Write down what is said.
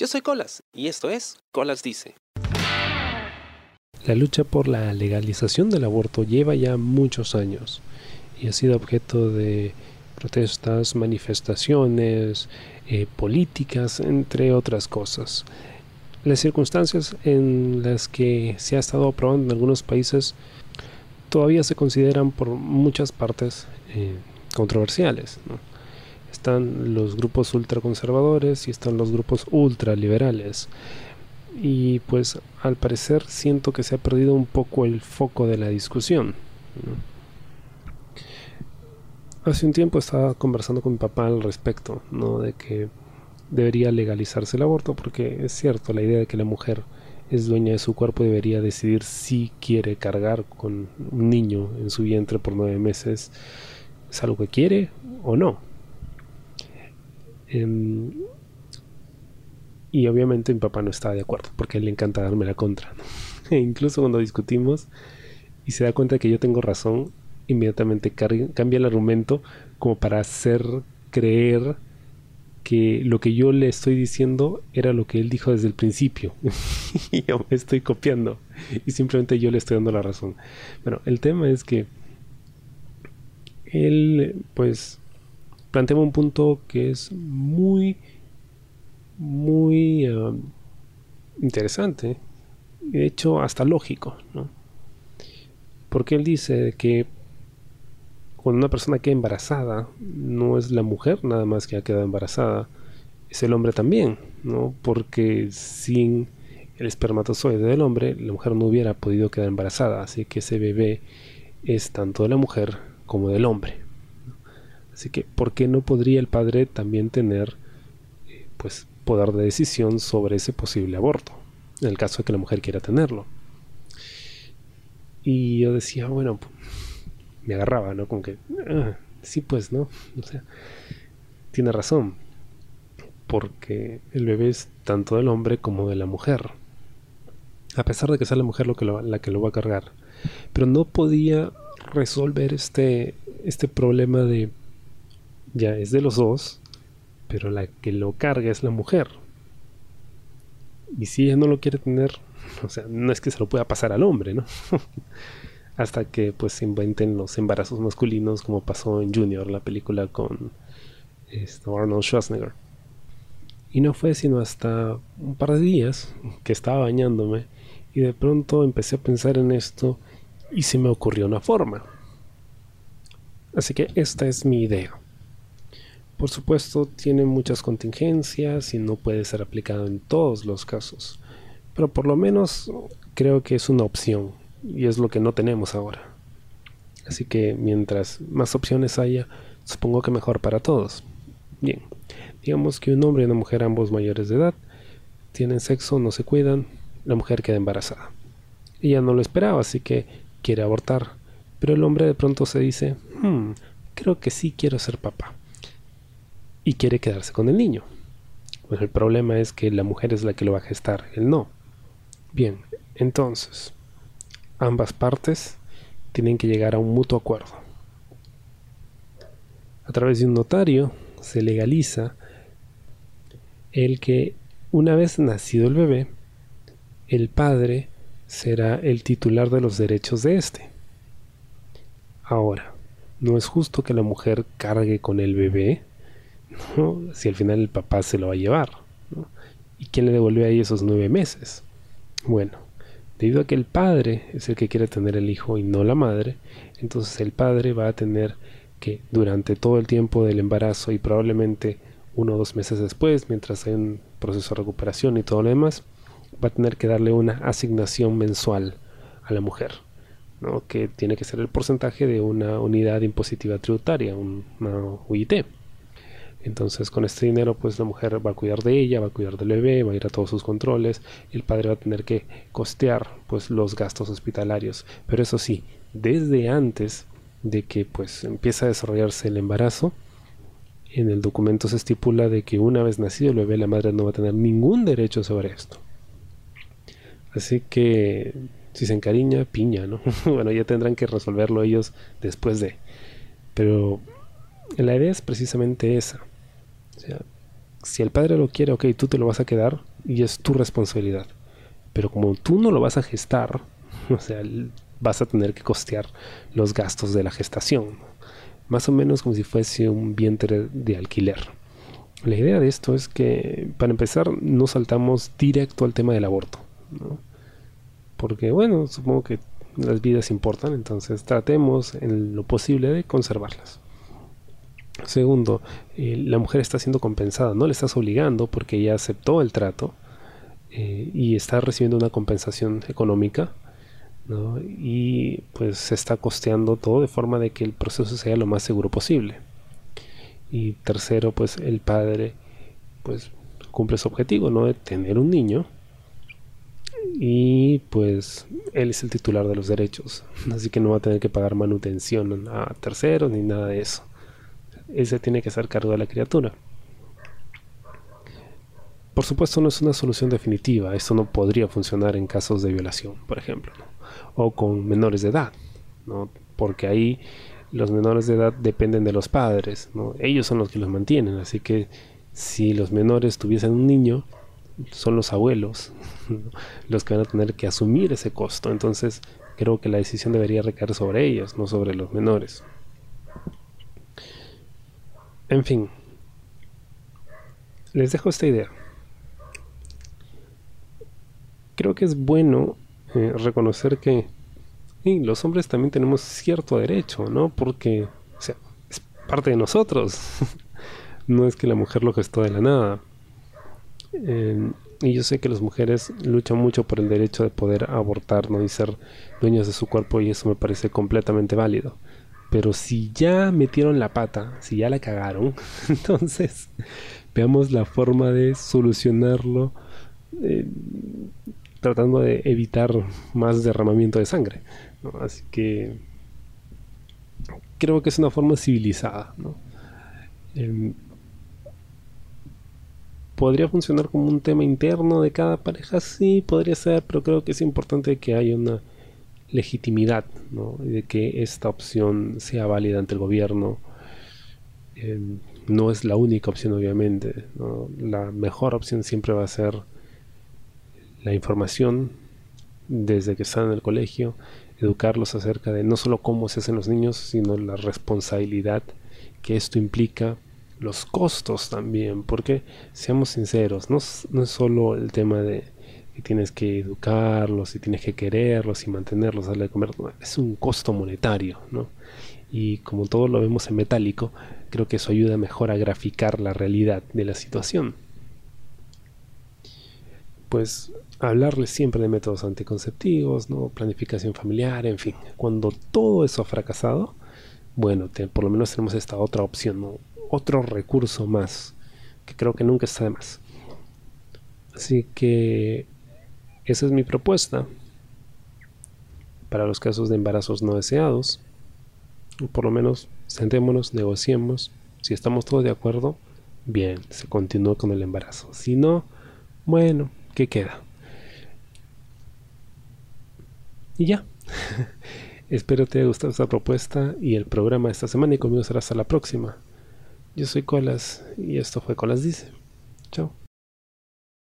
Yo soy Colas y esto es Colas Dice. La lucha por la legalización del aborto lleva ya muchos años y ha sido objeto de protestas, manifestaciones, eh, políticas, entre otras cosas. Las circunstancias en las que se ha estado aprobando en algunos países todavía se consideran por muchas partes eh, controversiales. Están los grupos ultraconservadores y están los grupos ultraliberales. Y pues al parecer siento que se ha perdido un poco el foco de la discusión. Hace un tiempo estaba conversando con mi papá al respecto, ¿no? De que debería legalizarse el aborto, porque es cierto, la idea de que la mujer es dueña de su cuerpo debería decidir si quiere cargar con un niño en su vientre por nueve meses, es algo que quiere o no. Em, y obviamente mi papá no está de acuerdo, porque a él le encanta darme la contra. E incluso cuando discutimos y se da cuenta que yo tengo razón, inmediatamente cambia el argumento como para hacer creer que lo que yo le estoy diciendo era lo que él dijo desde el principio. y yo me estoy copiando. Y simplemente yo le estoy dando la razón. Bueno, el tema es que él, pues, plantea un punto que es muy, muy um, interesante. De hecho, hasta lógico, ¿no? Porque él dice que cuando una persona queda embarazada, no es la mujer nada más que ha quedado embarazada, es el hombre también, ¿no? Porque sin el espermatozoide del hombre, la mujer no hubiera podido quedar embarazada, así que ese bebé es tanto de la mujer como del hombre. Así que, ¿por qué no podría el padre también tener, eh, pues, poder de decisión sobre ese posible aborto, en el caso de que la mujer quiera tenerlo? Y yo decía, bueno, me agarraba, ¿no? Como que, ah, sí, pues, ¿no? O sea, tiene razón. Porque el bebé es tanto del hombre como de la mujer. A pesar de que sea la mujer lo la que lo va a cargar. Pero no podía resolver este, este problema de, ya es de los dos, pero la que lo carga es la mujer. Y si ella no lo quiere tener, o sea, no es que se lo pueda pasar al hombre, ¿no? hasta que pues se inventen los embarazos masculinos como pasó en Junior, la película con este, Arnold Schwarzenegger. Y no fue sino hasta un par de días que estaba bañándome y de pronto empecé a pensar en esto y se me ocurrió una forma. Así que esta es mi idea. Por supuesto tiene muchas contingencias y no puede ser aplicado en todos los casos, pero por lo menos creo que es una opción y es lo que no tenemos ahora. Así que mientras más opciones haya, supongo que mejor para todos. Bien, digamos que un hombre y una mujer, ambos mayores de edad, tienen sexo, no se cuidan, la mujer queda embarazada. Ella no lo esperaba, así que quiere abortar. Pero el hombre de pronto se dice, hmm, creo que sí quiero ser papá. Y quiere quedarse con el niño. Pues el problema es que la mujer es la que lo va a gestar, él no. Bien, entonces, ambas partes tienen que llegar a un mutuo acuerdo. A través de un notario se legaliza el que una vez nacido el bebé, el padre será el titular de los derechos de éste. Ahora, no es justo que la mujer cargue con el bebé, si al final el papá se lo va a llevar. ¿Y quién le devuelve ahí esos nueve meses? Bueno, Debido a que el padre es el que quiere tener el hijo y no la madre, entonces el padre va a tener que durante todo el tiempo del embarazo y probablemente uno o dos meses después, mientras hay un proceso de recuperación y todo lo demás, va a tener que darle una asignación mensual a la mujer, ¿no? que tiene que ser el porcentaje de una unidad impositiva tributaria, una UIT. Entonces con este dinero pues la mujer va a cuidar de ella, va a cuidar del bebé, va a ir a todos sus controles, el padre va a tener que costear pues los gastos hospitalarios. Pero eso sí, desde antes de que pues empieza a desarrollarse el embarazo, en el documento se estipula de que una vez nacido el bebé la madre no va a tener ningún derecho sobre esto. Así que si se encariña, piña, ¿no? bueno, ya tendrán que resolverlo ellos después de. Pero la idea es precisamente esa. O sea, si el padre lo quiere, ok, tú te lo vas a quedar, y es tu responsabilidad. Pero como tú no lo vas a gestar, o sea, vas a tener que costear los gastos de la gestación. Más o menos como si fuese un vientre de alquiler. La idea de esto es que, para empezar, no saltamos directo al tema del aborto. Porque, bueno, supongo que las vidas importan, entonces tratemos en lo posible de conservarlas. Segundo, eh, la mujer está siendo compensada, no le estás obligando porque ella aceptó el trato eh, y está recibiendo una compensación económica y pues se está costeando todo de forma de que el proceso sea lo más seguro posible. Y tercero, pues el padre pues cumple su objetivo, ¿no? De tener un niño y pues él es el titular de los derechos, así que no va a tener que pagar manutención a terceros ni nada de eso. Él se tiene que hacer cargo de la criatura. Por supuesto no es una solución definitiva, esto no podría funcionar en casos de violación, por ejemplo, o con menores de edad, ¿no? porque ahí los menores de edad dependen de los padres, ellos son los que los mantienen, así que si los menores tuviesen un niño, son los abuelos los que van a tener que asumir ese costo. Entonces creo que la decisión debería recaer sobre ellos, no sobre los menores. En fin, les dejo esta idea. Creo que es bueno eh, reconocer que los hombres también tenemos cierto derecho, ¿no? Porque sea, es parte de nosotros. no es que la mujer lo gestó de la nada y yo sé que las mujeres luchan mucho por el derecho de poder abortar ¿no? y ser dueños de su cuerpo y eso me parece completamente válido. Pero si ya metieron la pata, si ya la cagaron, entonces veamos la forma de solucionarlo eh, tratando de evitar más derramamiento de sangre. Así que creo que es una forma civilizada. ¿no? Em, podría funcionar como un tema interno de cada pareja, sí, podría ser, pero creo que es importante que haya una legitimidad, de que esta opción sea válida ante el gobierno. Em, no es la única opción, obviamente. La mejor opción siempre va a ser la información desde que están en el colegio, educarlos acerca de no solo cómo se hacen los niños, sino la responsabilidad que esto implica los costos también, porque seamos sinceros, no, no es solo el tema de tienes que educarlos y tienes que quererlos y mantenerlos, darle de comer, es un costo monetario, ¿no? Y como todo lo vemos en metálico, creo que eso ayuda mejor a graficar la realidad de la situación. Pues hablarles siempre de métodos anticonceptivos, ¿no? planificación familiar, en fin. Cuando todo eso ha fracasado, bueno, por lo menos tenemos esta otra opción, otro recurso más, que creo que nunca está de más. Así que esa es mi propuesta para los casos de embarazos no deseados. Por lo menos sentémonos, negociemos. Si estamos todos de acuerdo, bien, se continúa con el embarazo. Si no, bueno, ¿qué queda? Y ya. Espero te haya gustado esta propuesta y el programa de esta semana y conmigo será hasta la próxima. Yo soy Colas y esto fue Colas Dice. Chao.